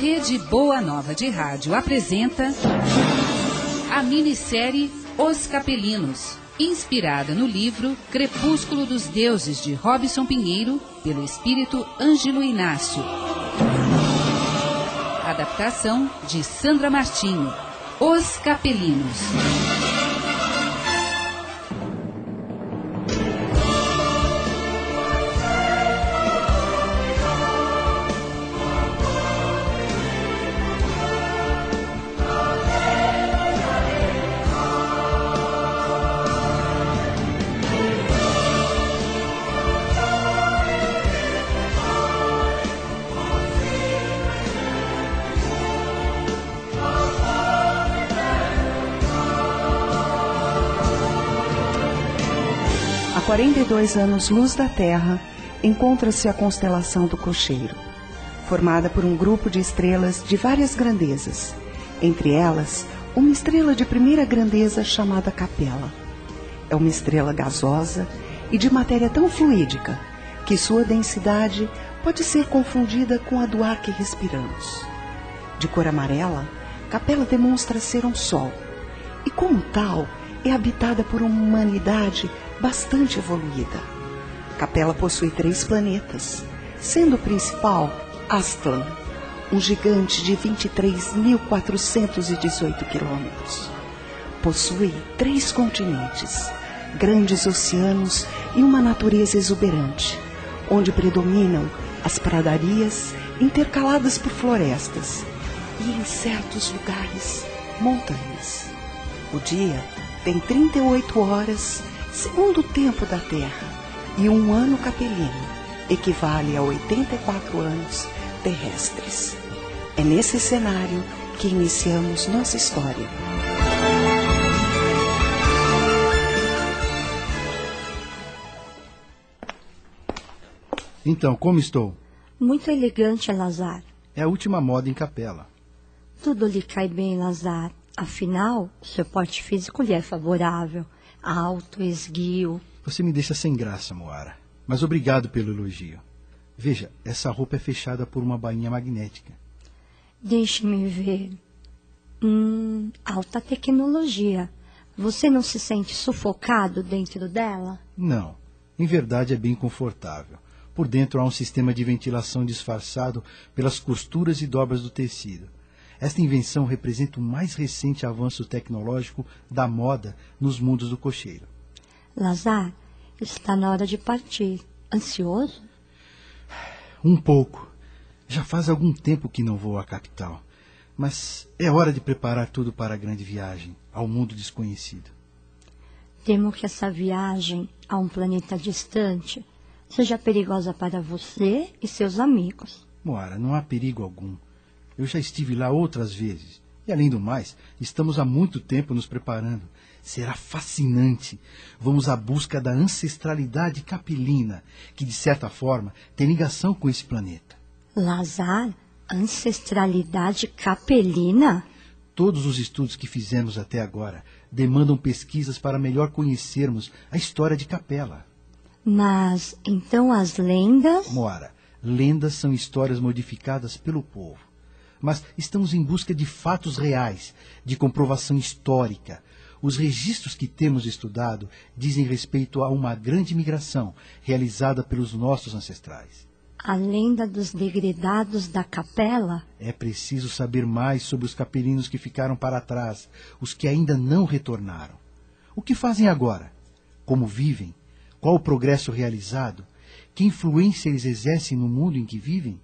Rede Boa Nova de Rádio apresenta a minissérie Os Capelinos, inspirada no livro Crepúsculo dos Deuses de Robson Pinheiro, pelo espírito Ângelo Inácio. Adaptação de Sandra Martinho. Os Capelinos. A 42 anos luz da Terra, encontra-se a constelação do Cocheiro, formada por um grupo de estrelas de várias grandezas, entre elas uma estrela de primeira grandeza chamada Capela. É uma estrela gasosa e de matéria tão fluídica que sua densidade pode ser confundida com a do ar que respiramos. De cor amarela, Capela demonstra ser um sol e, como tal, é habitada por uma humanidade bastante evoluída. Capela possui três planetas, sendo o principal Aztlan, um gigante de 23.418 quilômetros. Possui três continentes, grandes oceanos e uma natureza exuberante, onde predominam as pradarias intercaladas por florestas e, em certos lugares, montanhas. O dia tem 38 horas segundo o tempo da Terra, e um ano capelino equivale a 84 anos terrestres. É nesse cenário que iniciamos nossa história. Então, como estou? Muito elegante, Lazar. É a última moda em capela. Tudo lhe cai bem, Lazar. Afinal, seu porte físico lhe é favorável. Alto, esguio. Você me deixa sem graça, Moara. Mas obrigado pelo elogio. Veja, essa roupa é fechada por uma bainha magnética. Deixe-me ver. Hum, alta tecnologia. Você não se sente sufocado dentro dela? Não. Em verdade é bem confortável. Por dentro há um sistema de ventilação disfarçado pelas costuras e dobras do tecido. Esta invenção representa o mais recente avanço tecnológico da moda nos mundos do cocheiro. Lazar, está na hora de partir. Ansioso? Um pouco. Já faz algum tempo que não vou à capital. Mas é hora de preparar tudo para a grande viagem ao mundo desconhecido. Temo que essa viagem a um planeta distante seja perigosa para você e seus amigos. Moara, não há perigo algum. Eu já estive lá outras vezes. E além do mais, estamos há muito tempo nos preparando. Será fascinante. Vamos à busca da ancestralidade capelina, que de certa forma tem ligação com esse planeta. Lazar, ancestralidade capelina? Todos os estudos que fizemos até agora demandam pesquisas para melhor conhecermos a história de Capela. Mas então as lendas? Moara, lendas são histórias modificadas pelo povo mas estamos em busca de fatos reais, de comprovação histórica. Os registros que temos estudado dizem respeito a uma grande migração realizada pelos nossos ancestrais. A lenda dos degredados da capela? É preciso saber mais sobre os capelinos que ficaram para trás, os que ainda não retornaram. O que fazem agora? Como vivem? Qual o progresso realizado? Que influência eles exercem no mundo em que vivem?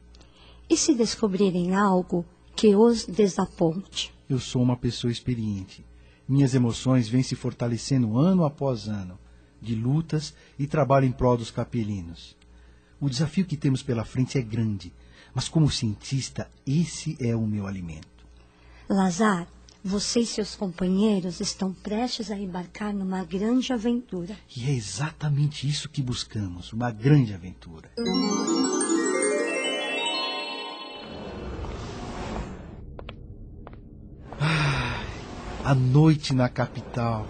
E se descobrirem algo que os desaponte? Eu sou uma pessoa experiente. Minhas emoções vêm se fortalecendo ano após ano, de lutas e trabalho em prol dos capelinos. O desafio que temos pela frente é grande, mas como cientista, esse é o meu alimento. Lazar, você e seus companheiros estão prestes a embarcar numa grande aventura. E é exatamente isso que buscamos, uma grande aventura. A noite na capital.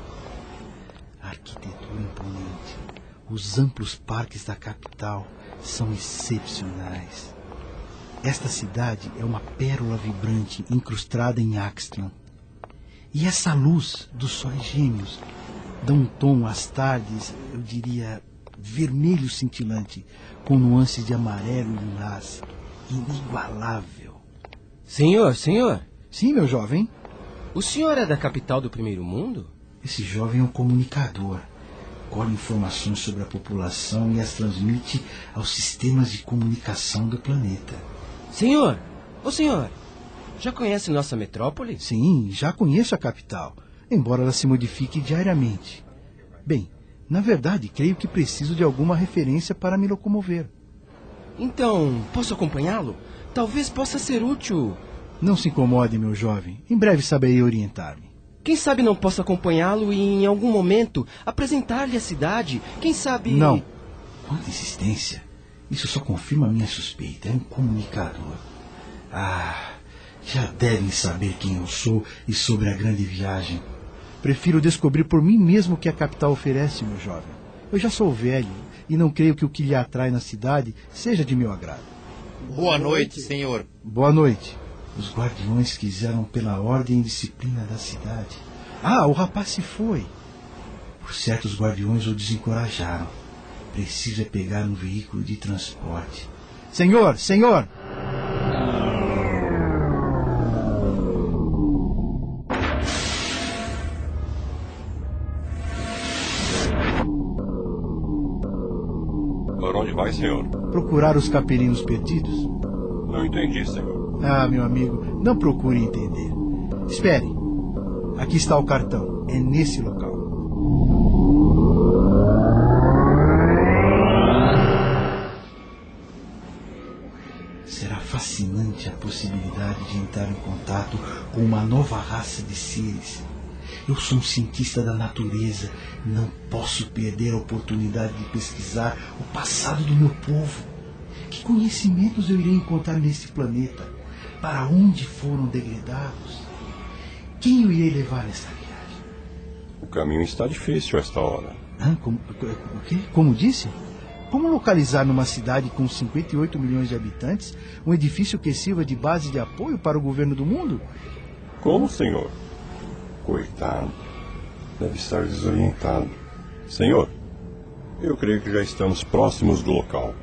A arquitetura imponente. Os amplos parques da capital são excepcionais. Esta cidade é uma pérola vibrante incrustada em Axtlan. E essa luz dos sóis gêmeos dá um tom às tardes, eu diria, vermelho cintilante, com nuances de amarelo e lilás. Inigualável. Senhor, senhor, Sim, meu jovem. O senhor é da capital do primeiro mundo? Esse jovem é um comunicador. Colhe informações sobre a população e as transmite aos sistemas de comunicação do planeta. Senhor, ô senhor, já conhece nossa metrópole? Sim, já conheço a capital, embora ela se modifique diariamente. Bem, na verdade, creio que preciso de alguma referência para me locomover. Então, posso acompanhá-lo? Talvez possa ser útil. Não se incomode, meu jovem. Em breve saberei orientar-me. Quem sabe não posso acompanhá-lo e, em algum momento, apresentar-lhe a cidade? Quem sabe. Não. Quanta insistência. Isso só confirma a minha suspeita. É um comunicador. Ah, já devem saber quem eu sou e sobre a grande viagem. Prefiro descobrir por mim mesmo o que a capital oferece, meu jovem. Eu já sou velho e não creio que o que lhe atrai na cidade seja de meu agrado. Boa noite, senhor. Boa noite. Os guardiões quiseram pela ordem e disciplina da cidade. Ah, o rapaz se foi. Por certo, os guardiões o desencorajaram. Preciso é pegar um veículo de transporte. Senhor, senhor! Para onde vai, senhor? Procurar os capelinos perdidos? Não entendi, senhor. Ah, meu amigo, não procure entender. Espere. Aqui está o cartão. É nesse local. Será fascinante a possibilidade de entrar em contato com uma nova raça de seres. Eu sou um cientista da natureza não posso perder a oportunidade de pesquisar o passado do meu povo. Que conhecimentos eu irei encontrar neste planeta? Para onde foram degradados? Quem eu irei levar nesta viagem? O caminho está difícil a esta hora. Como, o? Como disse? Como localizar numa cidade com 58 milhões de habitantes um edifício que sirva de base de apoio para o governo do mundo? Como, senhor? Coitado. Deve estar desorientado. Senhor, eu creio que já estamos próximos do local.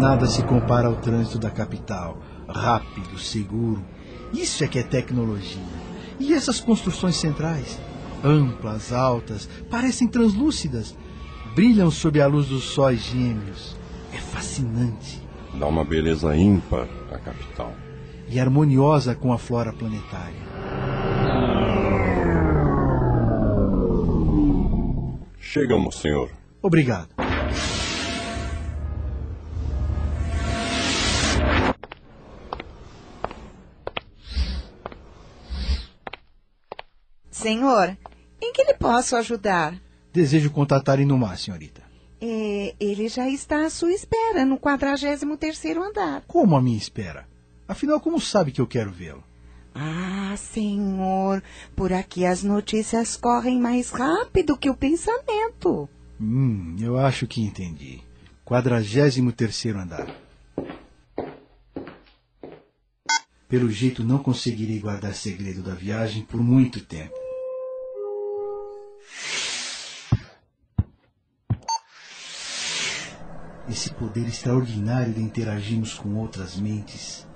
Nada se compara ao trânsito da capital. Rápido, seguro. Isso é que é tecnologia. E essas construções centrais? Amplas, altas, parecem translúcidas. Brilham sob a luz dos sóis gêmeos. É fascinante. Dá uma beleza ímpar à capital. E harmoniosa com a flora planetária. Chegamos, senhor. Obrigado. Senhor, em que lhe posso ajudar? Desejo contatar Inumar, senhorita. É, ele já está à sua espera no 43º andar. Como a minha espera? Afinal, como sabe que eu quero vê-lo? Ah, senhor, por aqui as notícias correm mais rápido que o pensamento. Hum, eu acho que entendi. 43º andar. Pelo jeito, não conseguirei guardar segredo da viagem por muito tempo. Esse poder extraordinário de interagirmos com outras mentes.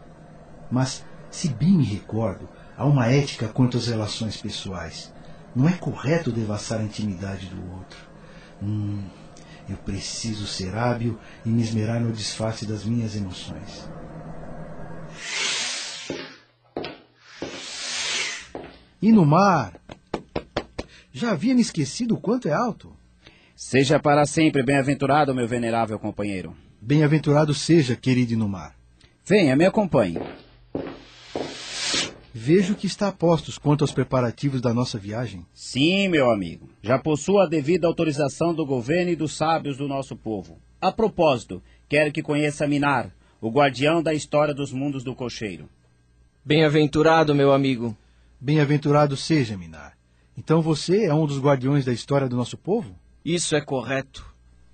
Mas, se bem me recordo, há uma ética quanto às relações pessoais. Não é correto devassar a intimidade do outro. Hum, eu preciso ser hábil e me esmerar no disfarce das minhas emoções. E no mar? Já havia me esquecido o quanto é alto. Seja para sempre bem-aventurado, meu venerável companheiro. Bem-aventurado seja, querido Inumar. Venha, me acompanhe. Vejo que está a postos quanto aos preparativos da nossa viagem. Sim, meu amigo. Já possuo a devida autorização do governo e dos sábios do nosso povo. A propósito, quero que conheça Minar, o guardião da história dos mundos do cocheiro. Bem-aventurado, meu amigo. Bem-aventurado seja, Minar. Então você é um dos guardiões da história do nosso povo? Isso é correto.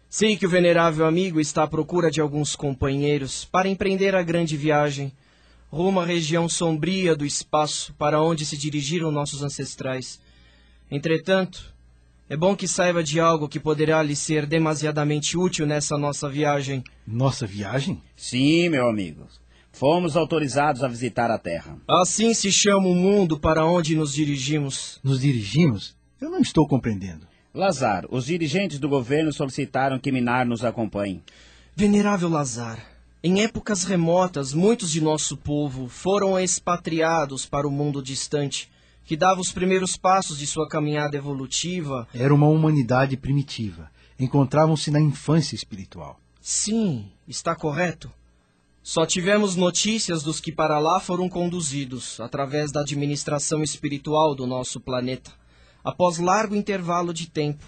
Sei que o venerável amigo está à procura de alguns companheiros para empreender a grande viagem rumo à região sombria do espaço para onde se dirigiram nossos ancestrais. Entretanto, é bom que saiba de algo que poderá lhe ser demasiadamente útil nessa nossa viagem. Nossa viagem? Sim, meu amigo. Fomos autorizados a visitar a Terra. Assim se chama o mundo para onde nos dirigimos. Nos dirigimos? Eu não estou compreendendo. Lazar, os dirigentes do governo solicitaram que Minar nos acompanhe. Venerável Lazar, em épocas remotas, muitos de nosso povo foram expatriados para o mundo distante, que dava os primeiros passos de sua caminhada evolutiva. Era uma humanidade primitiva. Encontravam-se na infância espiritual. Sim, está correto. Só tivemos notícias dos que para lá foram conduzidos, através da administração espiritual do nosso planeta, após largo intervalo de tempo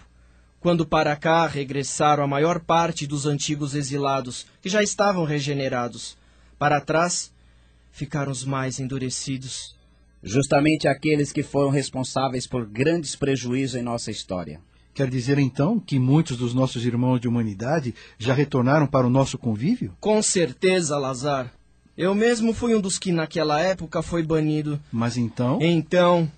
quando para cá regressaram a maior parte dos antigos exilados, que já estavam regenerados. Para trás ficaram os mais endurecidos. Justamente aqueles que foram responsáveis por grandes prejuízos em nossa história. Quer dizer então que muitos dos nossos irmãos de humanidade já retornaram para o nosso convívio? Com certeza, Lazar. Eu mesmo fui um dos que naquela época foi banido. Mas então? Então,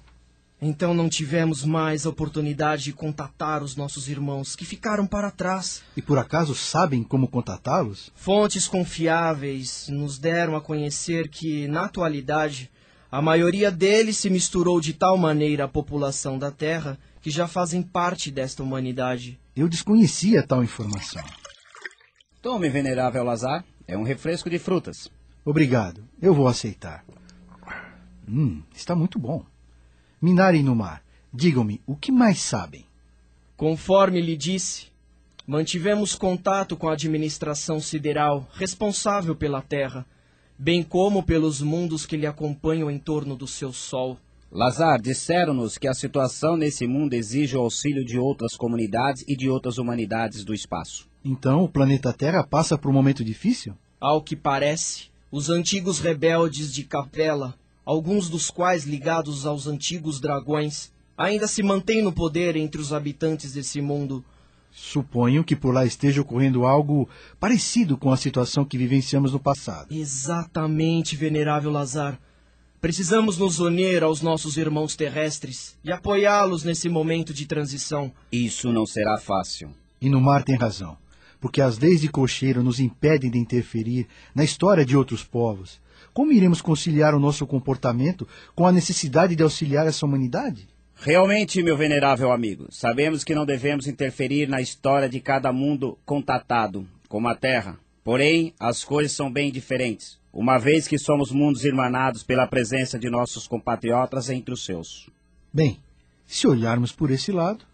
então não tivemos mais a oportunidade de contatar os nossos irmãos que ficaram para trás. E por acaso sabem como contatá-los? Fontes confiáveis nos deram a conhecer que, na atualidade, a maioria deles se misturou de tal maneira à população da Terra que já fazem parte desta humanidade. Eu desconhecia tal informação. Tome, venerável Lazar. É um refresco de frutas. Obrigado. Eu vou aceitar. Hum, está muito bom. Minar e Numar, digam-me, o que mais sabem? Conforme lhe disse, mantivemos contato com a administração sideral responsável pela Terra, bem como pelos mundos que lhe acompanham em torno do seu Sol. Lazar, disseram-nos que a situação nesse mundo exige o auxílio de outras comunidades e de outras humanidades do espaço. Então o planeta Terra passa por um momento difícil? Ao que parece, os antigos rebeldes de Capela alguns dos quais ligados aos antigos dragões, ainda se mantêm no poder entre os habitantes desse mundo. Suponho que por lá esteja ocorrendo algo parecido com a situação que vivenciamos no passado. Exatamente, venerável Lazar. Precisamos nos unir aos nossos irmãos terrestres e apoiá-los nesse momento de transição. Isso não será fácil. E no mar tem razão, porque as leis de cocheiro nos impedem de interferir na história de outros povos. Como iremos conciliar o nosso comportamento com a necessidade de auxiliar essa humanidade? Realmente, meu venerável amigo, sabemos que não devemos interferir na história de cada mundo contatado, como a Terra. Porém, as coisas são bem diferentes, uma vez que somos mundos irmanados pela presença de nossos compatriotas entre os seus. Bem, se olharmos por esse lado.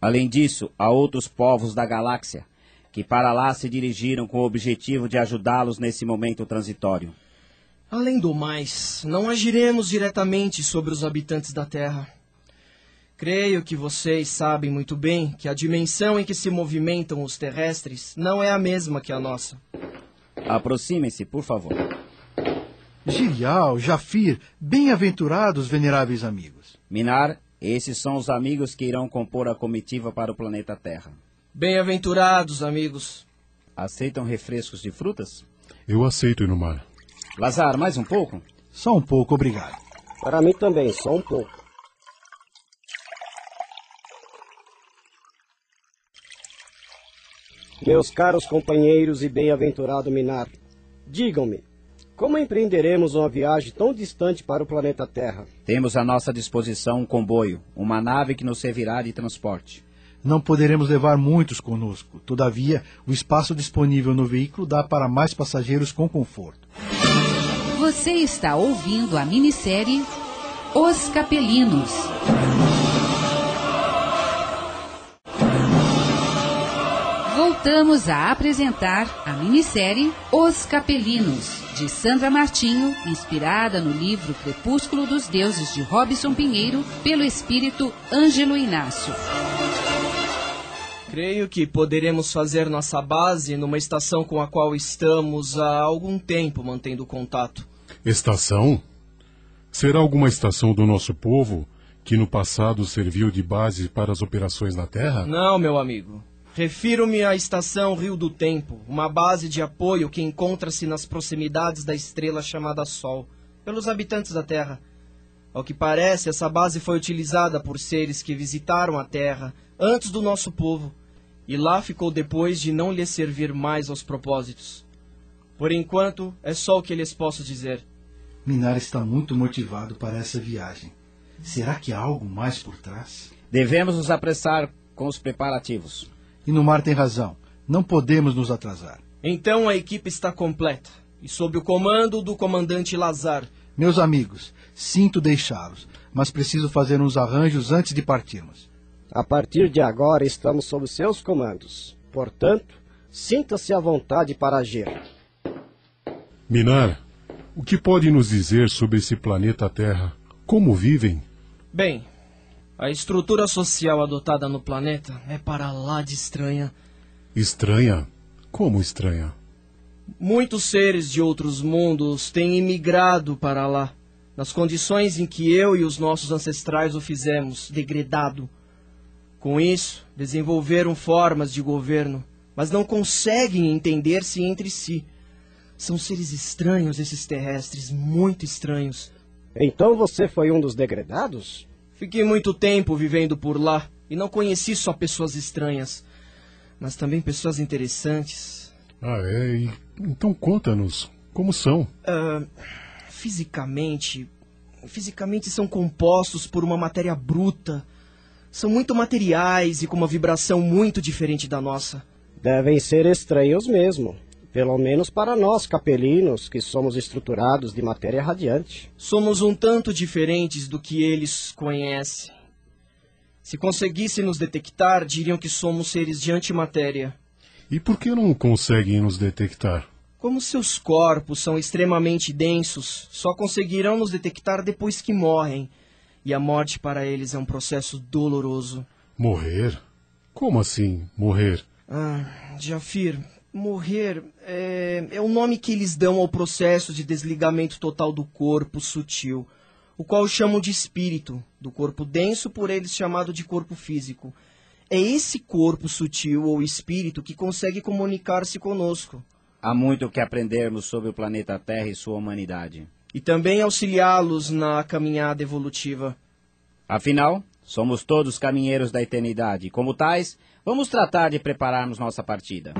Além disso, há outros povos da galáxia que para lá se dirigiram com o objetivo de ajudá-los nesse momento transitório. Além do mais, não agiremos diretamente sobre os habitantes da Terra. Creio que vocês sabem muito bem que a dimensão em que se movimentam os terrestres não é a mesma que a nossa. Aproximem-se, por favor. Girial, Jafir, bem-aventurados, veneráveis amigos. Minar, esses são os amigos que irão compor a comitiva para o planeta Terra. Bem-aventurados, amigos. Aceitam refrescos de frutas? Eu aceito, Inumar. Lazar, mais um pouco? Só um pouco, obrigado. Para mim também, só um pouco. Meus caros companheiros e bem-aventurado Minar, digam-me, como empreenderemos uma viagem tão distante para o planeta Terra? Temos à nossa disposição um comboio, uma nave que nos servirá de transporte. Não poderemos levar muitos conosco. Todavia, o espaço disponível no veículo dá para mais passageiros com conforto. Você está ouvindo a minissérie Os Capelinos. Voltamos a apresentar a minissérie Os Capelinos, de Sandra Martinho, inspirada no livro Crepúsculo dos Deuses de Robson Pinheiro, pelo espírito Ângelo Inácio. Creio que poderemos fazer nossa base numa estação com a qual estamos há algum tempo mantendo contato. Estação? Será alguma estação do nosso povo que no passado serviu de base para as operações na Terra? Não, meu amigo. Refiro-me à estação Rio do Tempo, uma base de apoio que encontra-se nas proximidades da estrela chamada Sol, pelos habitantes da Terra. Ao que parece, essa base foi utilizada por seres que visitaram a Terra antes do nosso povo, e lá ficou depois de não lhe servir mais aos propósitos. Por enquanto, é só o que lhes posso dizer. Minar está muito motivado para essa viagem. Será que há algo mais por trás? Devemos nos apressar com os preparativos. E no mar tem razão. Não podemos nos atrasar. Então a equipe está completa e sob o comando do comandante Lazar. Meus amigos, sinto deixá-los, mas preciso fazer uns arranjos antes de partirmos. A partir de agora estamos sob seus comandos. Portanto, sinta-se à vontade para agir. Minar, o que pode nos dizer sobre esse planeta Terra? Como vivem? Bem, a estrutura social adotada no planeta é para lá de estranha. Estranha? Como estranha? Muitos seres de outros mundos têm imigrado para lá, nas condições em que eu e os nossos ancestrais o fizemos, degradado. Com isso, desenvolveram formas de governo, mas não conseguem entender-se entre si. São seres estranhos esses terrestres, muito estranhos. Então você foi um dos degredados? Fiquei muito tempo vivendo por lá e não conheci só pessoas estranhas, mas também pessoas interessantes. Ah, é? E, então conta-nos, como são? Uh, fisicamente, fisicamente são compostos por uma matéria bruta. São muito materiais e com uma vibração muito diferente da nossa. Devem ser estranhos mesmo. Pelo menos para nós, capelinos, que somos estruturados de matéria radiante. Somos um tanto diferentes do que eles conhecem. Se conseguissem nos detectar, diriam que somos seres de antimatéria. E por que não conseguem nos detectar? Como seus corpos são extremamente densos, só conseguirão nos detectar depois que morrem. E a morte para eles é um processo doloroso. Morrer? Como assim, morrer? Ah, Jafir, Morrer é, é o nome que eles dão ao processo de desligamento total do corpo sutil, o qual chamam de espírito, do corpo denso por eles chamado de corpo físico. É esse corpo sutil ou espírito que consegue comunicar-se conosco. Há muito que aprendermos sobre o planeta Terra e sua humanidade. E também auxiliá-los na caminhada evolutiva. Afinal, somos todos caminheiros da eternidade. E, como tais, vamos tratar de prepararmos nossa partida.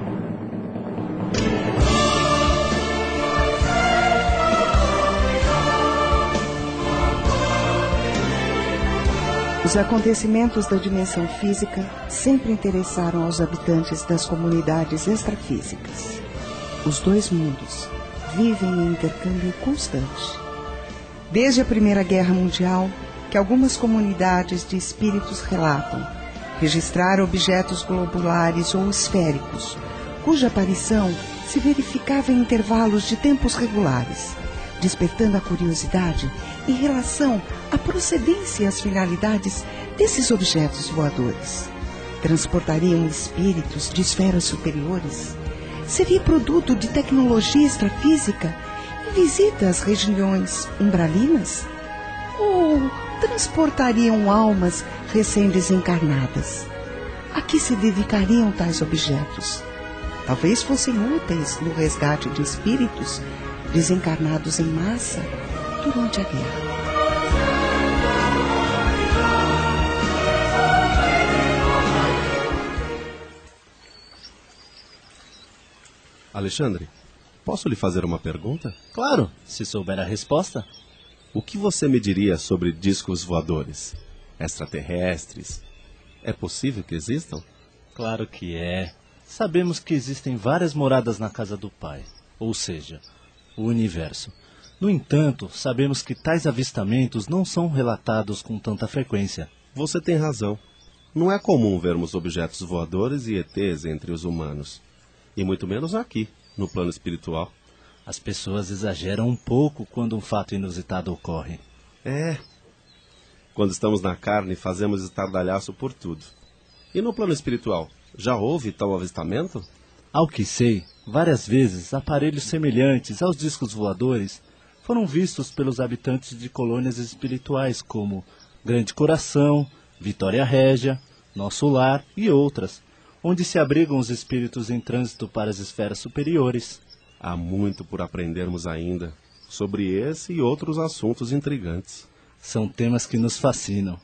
Os acontecimentos da dimensão física sempre interessaram aos habitantes das comunidades extrafísicas. Os dois mundos vivem em intercâmbio constante. Desde a Primeira Guerra Mundial, que algumas comunidades de espíritos relatam registrar objetos globulares ou esféricos, cuja aparição se verificava em intervalos de tempos regulares despertando a curiosidade em relação à procedência e às finalidades desses objetos voadores. Transportariam espíritos de esferas superiores? Seria produto de tecnologia extrafísica e visita às regiões umbralinas? Ou transportariam almas recém-desencarnadas? A que se dedicariam tais objetos? Talvez fossem úteis no resgate de espíritos desencarnados em massa durante a guerra. Alexandre, posso lhe fazer uma pergunta? Claro, se souber a resposta. O que você me diria sobre discos voadores? Extraterrestres? É possível que existam? Claro que é. Sabemos que existem várias moradas na casa do Pai. Ou seja, o universo. No entanto, sabemos que tais avistamentos não são relatados com tanta frequência. Você tem razão. Não é comum vermos objetos voadores e ETs entre os humanos. E muito menos aqui, no plano espiritual. As pessoas exageram um pouco quando um fato inusitado ocorre. É. Quando estamos na carne, fazemos estardalhaço por tudo. E no plano espiritual, já houve tal avistamento? Ao que sei, várias vezes aparelhos semelhantes aos discos voadores foram vistos pelos habitantes de colônias espirituais como Grande Coração, Vitória Régia, Nosso Lar e outras, onde se abrigam os espíritos em trânsito para as esferas superiores. Há muito por aprendermos ainda sobre esse e outros assuntos intrigantes. São temas que nos fascinam.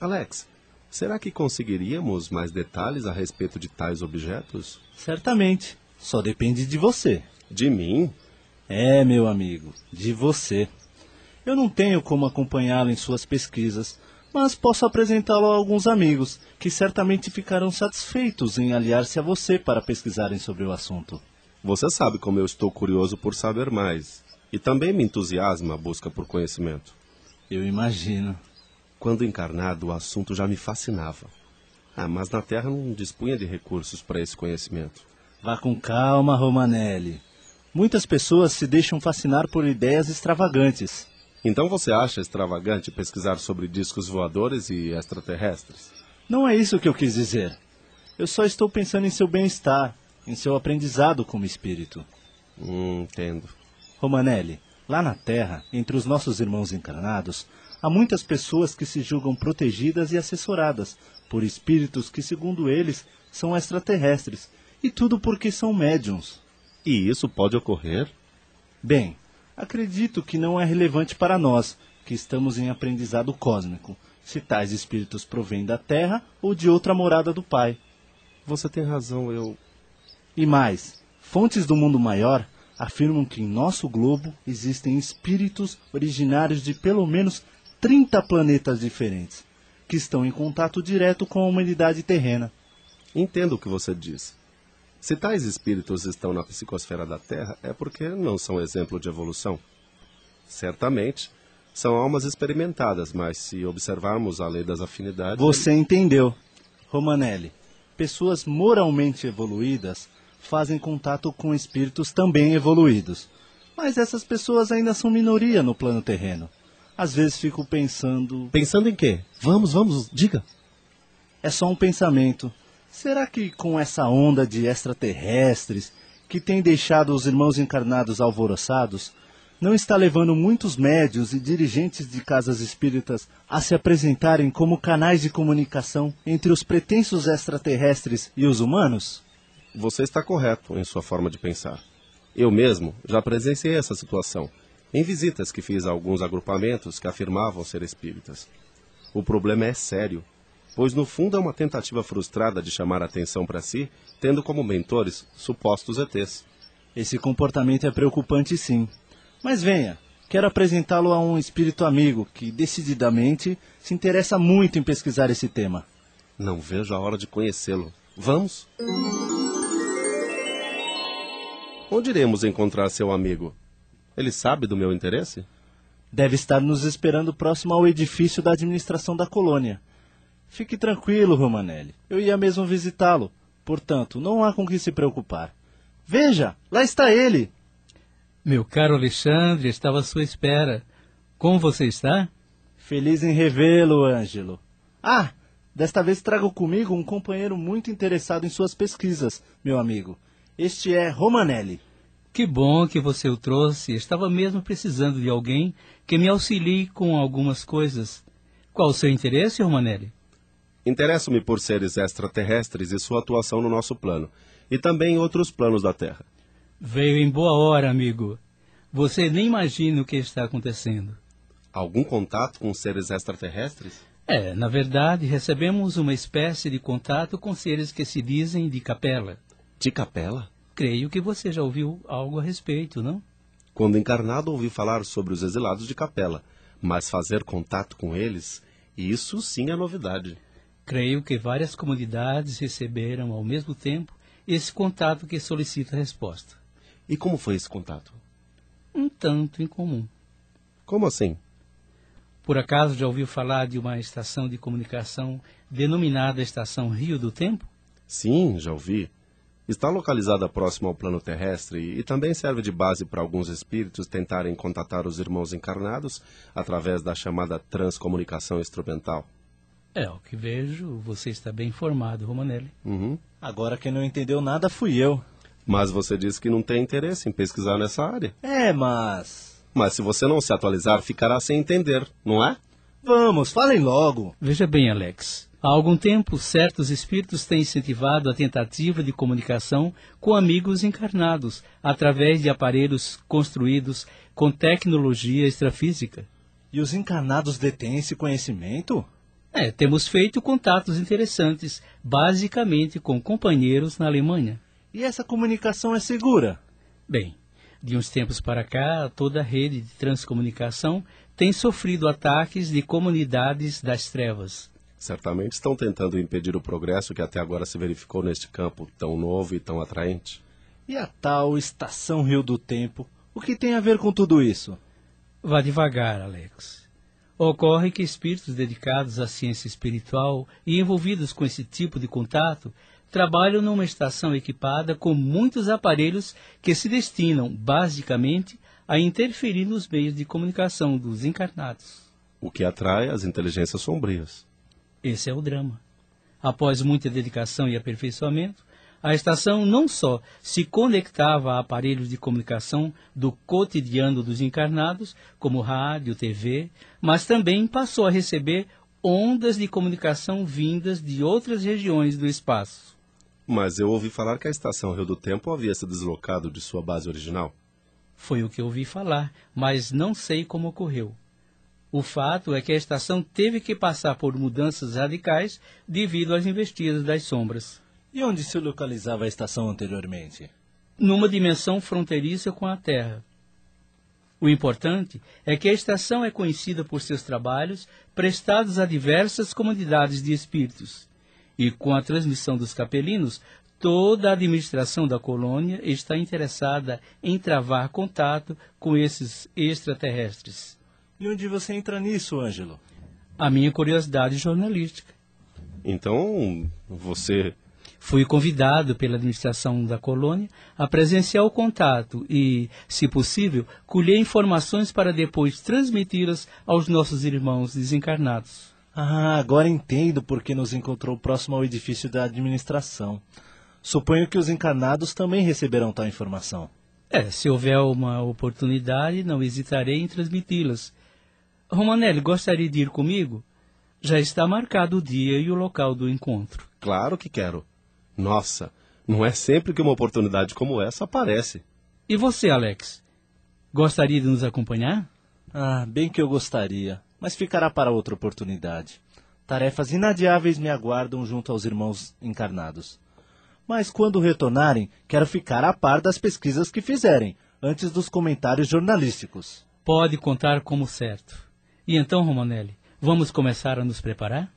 Alex, será que conseguiríamos mais detalhes a respeito de tais objetos? Certamente. Só depende de você. De mim? É, meu amigo, de você. Eu não tenho como acompanhá-lo em suas pesquisas, mas posso apresentá-lo a alguns amigos, que certamente ficarão satisfeitos em aliar-se a você para pesquisarem sobre o assunto. Você sabe como eu estou curioso por saber mais. E também me entusiasma a busca por conhecimento. Eu imagino. Quando encarnado, o assunto já me fascinava. Ah, mas na Terra não dispunha de recursos para esse conhecimento. Vá com calma, Romanelli. Muitas pessoas se deixam fascinar por ideias extravagantes. Então você acha extravagante pesquisar sobre discos voadores e extraterrestres? Não é isso que eu quis dizer. Eu só estou pensando em seu bem-estar, em seu aprendizado como espírito. Hum, entendo. Romanelli, lá na Terra, entre os nossos irmãos encarnados, há muitas pessoas que se julgam protegidas e assessoradas por espíritos que, segundo eles, são extraterrestres, e tudo porque são médiums. E isso pode ocorrer? Bem, acredito que não é relevante para nós, que estamos em aprendizado cósmico, se tais espíritos provêm da Terra ou de outra morada do Pai. Você tem razão, eu. E mais, fontes do mundo maior afirmam que em nosso globo existem espíritos originários de pelo menos 30 planetas diferentes, que estão em contato direto com a humanidade terrena. Entendo o que você diz. Se tais espíritos estão na psicosfera da Terra, é porque não são exemplo de evolução. Certamente, são almas experimentadas, mas se observarmos a lei das afinidades. Você entendeu. Romanelli, pessoas moralmente evoluídas fazem contato com espíritos também evoluídos. Mas essas pessoas ainda são minoria no plano terreno. Às vezes fico pensando. Pensando em quê? Vamos, vamos, diga. É só um pensamento. Será que com essa onda de extraterrestres que tem deixado os irmãos encarnados alvoroçados, não está levando muitos médios e dirigentes de casas espíritas a se apresentarem como canais de comunicação entre os pretensos extraterrestres e os humanos? Você está correto em sua forma de pensar. Eu mesmo já presenciei essa situação em visitas que fiz a alguns agrupamentos que afirmavam ser espíritas. O problema é sério, pois no fundo é uma tentativa frustrada de chamar a atenção para si, tendo como mentores supostos ETs. Esse comportamento é preocupante sim. Mas venha, quero apresentá-lo a um espírito amigo que decididamente se interessa muito em pesquisar esse tema. Não vejo a hora de conhecê-lo. Vamos? Onde iremos encontrar seu amigo? Ele sabe do meu interesse? Deve estar nos esperando próximo ao edifício da administração da colônia. Fique tranquilo, Romanelli. Eu ia mesmo visitá-lo. Portanto, não há com que se preocupar. Veja, lá está ele. Meu caro Alexandre, estava à sua espera. Como você está? Feliz em revê-lo, Ângelo. Ah, desta vez trago comigo um companheiro muito interessado em suas pesquisas, meu amigo. Este é Romanelli. Que bom que você o trouxe. Estava mesmo precisando de alguém que me auxilie com algumas coisas. Qual o seu interesse, Romanelli? Interesso-me por seres extraterrestres e sua atuação no nosso plano, e também em outros planos da Terra. Veio em boa hora, amigo. Você nem imagina o que está acontecendo. Algum contato com seres extraterrestres? É, na verdade, recebemos uma espécie de contato com seres que se dizem de capela. De capela? Creio que você já ouviu algo a respeito, não? Quando encarnado, ouvi falar sobre os exilados de capela, mas fazer contato com eles, isso sim é novidade. Creio que várias comunidades receberam ao mesmo tempo esse contato que solicita resposta. E como foi esse contato? Um tanto incomum. Como assim? Por acaso já ouviu falar de uma estação de comunicação denominada Estação Rio do Tempo? Sim, já ouvi. Está localizada próximo ao plano terrestre e também serve de base para alguns espíritos tentarem contatar os irmãos encarnados através da chamada transcomunicação instrumental. É, o que vejo, você está bem informado, Romanelli. Uhum. Agora quem não entendeu nada fui eu. Mas você disse que não tem interesse em pesquisar nessa área. É, mas. Mas se você não se atualizar, ficará sem entender, não é? Vamos, falem logo. Veja bem, Alex. Há algum tempo, certos espíritos têm incentivado a tentativa de comunicação com amigos encarnados através de aparelhos construídos com tecnologia extrafísica. E os encarnados detêm esse conhecimento? É, temos feito contatos interessantes, basicamente com companheiros na Alemanha. E essa comunicação é segura? Bem, de uns tempos para cá, toda a rede de transcomunicação tem sofrido ataques de comunidades das trevas. Certamente estão tentando impedir o progresso que até agora se verificou neste campo tão novo e tão atraente. E a tal Estação Rio do Tempo? O que tem a ver com tudo isso? Vá devagar, Alex. Ocorre que espíritos dedicados à ciência espiritual e envolvidos com esse tipo de contato trabalham numa estação equipada com muitos aparelhos que se destinam, basicamente, a interferir nos meios de comunicação dos encarnados. O que atrai as inteligências sombrias. Esse é o drama. Após muita dedicação e aperfeiçoamento, a estação não só se conectava a aparelhos de comunicação do cotidiano dos encarnados, como rádio, TV, mas também passou a receber ondas de comunicação vindas de outras regiões do espaço. Mas eu ouvi falar que a estação Rio do Tempo havia se deslocado de sua base original. Foi o que ouvi falar, mas não sei como ocorreu. O fato é que a estação teve que passar por mudanças radicais devido às investidas das sombras. E onde se localizava a estação anteriormente? Numa dimensão fronteiriça com a Terra. O importante é que a estação é conhecida por seus trabalhos prestados a diversas comunidades de espíritos. E com a transmissão dos capelinos, toda a administração da colônia está interessada em travar contato com esses extraterrestres. E onde você entra nisso, Ângelo? A minha curiosidade jornalística. Então, você. Fui convidado pela administração da colônia a presenciar o contato e, se possível, colher informações para depois transmiti-las aos nossos irmãos desencarnados. Ah, agora entendo por que nos encontrou próximo ao edifício da administração. Suponho que os encarnados também receberão tal informação. É, se houver uma oportunidade, não hesitarei em transmiti-las. Romanelli, gostaria de ir comigo? Já está marcado o dia e o local do encontro. Claro que quero. Nossa, não é sempre que uma oportunidade como essa aparece. E você, Alex? Gostaria de nos acompanhar? Ah, bem que eu gostaria, mas ficará para outra oportunidade. Tarefas inadiáveis me aguardam junto aos irmãos encarnados. Mas quando retornarem, quero ficar a par das pesquisas que fizerem, antes dos comentários jornalísticos. Pode contar como certo. E então, Romanelli, vamos começar a nos preparar?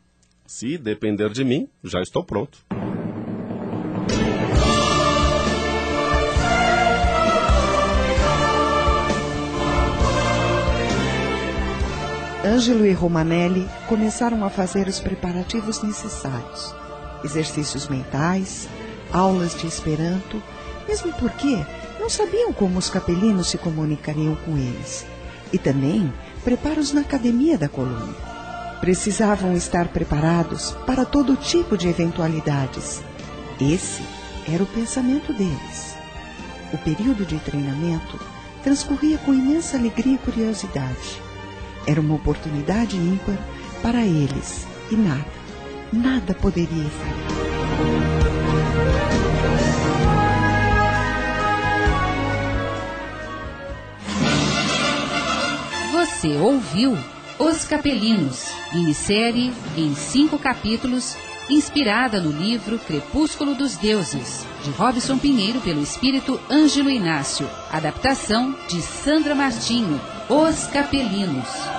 Se depender de mim, já estou pronto. Ângelo e Romanelli começaram a fazer os preparativos necessários. Exercícios mentais, aulas de Esperanto, mesmo porque não sabiam como os capelinos se comunicariam com eles. E também preparos na academia da colônia. Precisavam estar preparados para todo tipo de eventualidades. Esse era o pensamento deles. O período de treinamento transcorria com imensa alegria e curiosidade. Era uma oportunidade ímpar para eles e nada, nada poderia falhar. Você ouviu Os Capelinos, minissérie em cinco capítulos, inspirada no livro Crepúsculo dos Deuses, de Robson Pinheiro pelo espírito Ângelo Inácio, adaptação de Sandra Martinho, Os Capelinos.